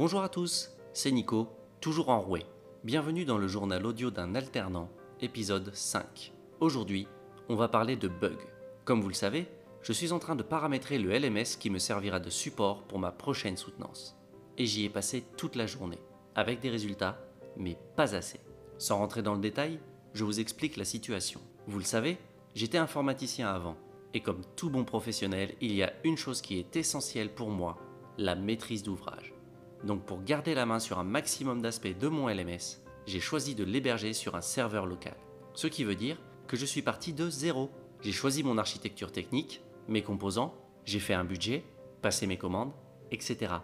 Bonjour à tous, c'est Nico, toujours enroué. Bienvenue dans le journal audio d'un alternant, épisode 5. Aujourd'hui, on va parler de bugs. Comme vous le savez, je suis en train de paramétrer le LMS qui me servira de support pour ma prochaine soutenance. Et j'y ai passé toute la journée, avec des résultats, mais pas assez. Sans rentrer dans le détail, je vous explique la situation. Vous le savez, j'étais informaticien avant, et comme tout bon professionnel, il y a une chose qui est essentielle pour moi, la maîtrise d'ouvrage. Donc pour garder la main sur un maximum d'aspects de mon LMS, j'ai choisi de l'héberger sur un serveur local. Ce qui veut dire que je suis parti de zéro. J'ai choisi mon architecture technique, mes composants, j'ai fait un budget, passé mes commandes, etc.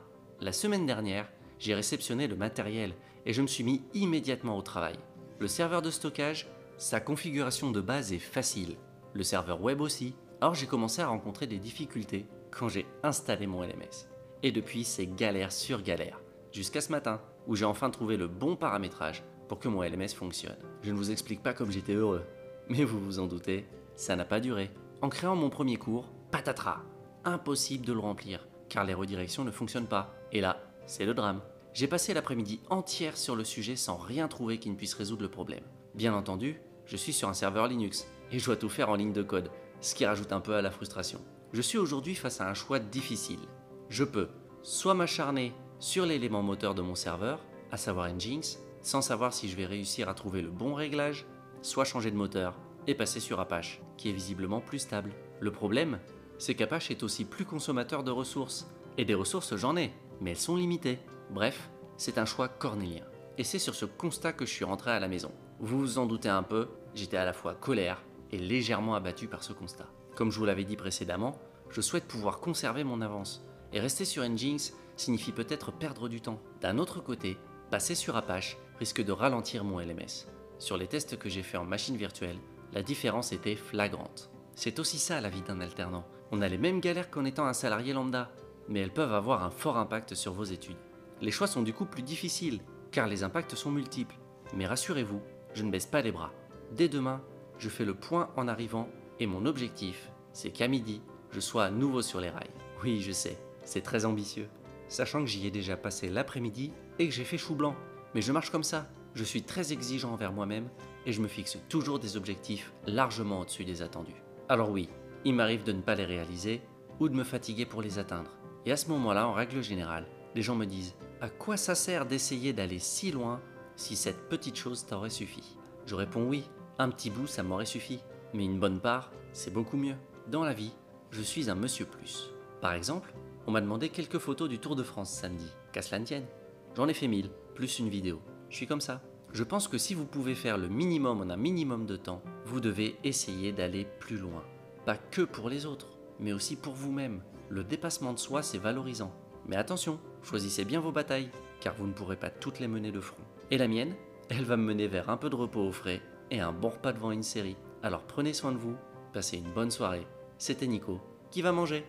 La semaine dernière, j'ai réceptionné le matériel et je me suis mis immédiatement au travail. Le serveur de stockage, sa configuration de base est facile. Le serveur web aussi. Or j'ai commencé à rencontrer des difficultés quand j'ai installé mon LMS. Et depuis, c'est galère sur galère. Jusqu'à ce matin, où j'ai enfin trouvé le bon paramétrage pour que mon LMS fonctionne. Je ne vous explique pas comme j'étais heureux. Mais vous vous en doutez, ça n'a pas duré. En créant mon premier cours, patatras Impossible de le remplir, car les redirections ne fonctionnent pas. Et là, c'est le drame. J'ai passé l'après-midi entière sur le sujet sans rien trouver qui ne puisse résoudre le problème. Bien entendu, je suis sur un serveur Linux, et je dois tout faire en ligne de code, ce qui rajoute un peu à la frustration. Je suis aujourd'hui face à un choix difficile je peux soit m'acharner sur l'élément moteur de mon serveur, à savoir Nginx, sans savoir si je vais réussir à trouver le bon réglage, soit changer de moteur et passer sur Apache, qui est visiblement plus stable. Le problème, c'est qu'Apache est aussi plus consommateur de ressources. Et des ressources j'en ai, mais elles sont limitées. Bref, c'est un choix cornélien. Et c'est sur ce constat que je suis rentré à la maison. Vous vous en doutez un peu, j'étais à la fois colère et légèrement abattu par ce constat. Comme je vous l'avais dit précédemment, je souhaite pouvoir conserver mon avance. Et rester sur Nginx signifie peut-être perdre du temps. D'un autre côté, passer sur Apache risque de ralentir mon LMS. Sur les tests que j'ai faits en machine virtuelle, la différence était flagrante. C'est aussi ça la vie d'un alternant. On a les mêmes galères qu'en étant un salarié lambda, mais elles peuvent avoir un fort impact sur vos études. Les choix sont du coup plus difficiles, car les impacts sont multiples. Mais rassurez-vous, je ne baisse pas les bras. Dès demain, je fais le point en arrivant, et mon objectif, c'est qu'à midi, je sois à nouveau sur les rails. Oui, je sais, c'est très ambitieux, sachant que j'y ai déjà passé l'après-midi et que j'ai fait chou blanc. Mais je marche comme ça, je suis très exigeant envers moi-même et je me fixe toujours des objectifs largement au-dessus des attendus. Alors oui, il m'arrive de ne pas les réaliser ou de me fatiguer pour les atteindre. Et à ce moment-là, en règle générale, les gens me disent À quoi ça sert d'essayer d'aller si loin si cette petite chose t'aurait suffi? Je réponds oui, un petit bout ça m'aurait suffi, mais une bonne part, c'est beaucoup mieux. Dans la vie, je suis un monsieur plus. Par exemple, on m'a demandé quelques photos du Tour de France samedi. Qu'à cela ne tienne. J'en ai fait 1000, plus une vidéo. Je suis comme ça. Je pense que si vous pouvez faire le minimum en un minimum de temps, vous devez essayer d'aller plus loin. Pas que pour les autres, mais aussi pour vous-même. Le dépassement de soi, c'est valorisant. Mais attention, choisissez bien vos batailles, car vous ne pourrez pas toutes les mener de front. Et la mienne, elle va me mener vers un peu de repos au frais et un bon repas devant une série. Alors prenez soin de vous, passez une bonne soirée. C'était Nico, qui va manger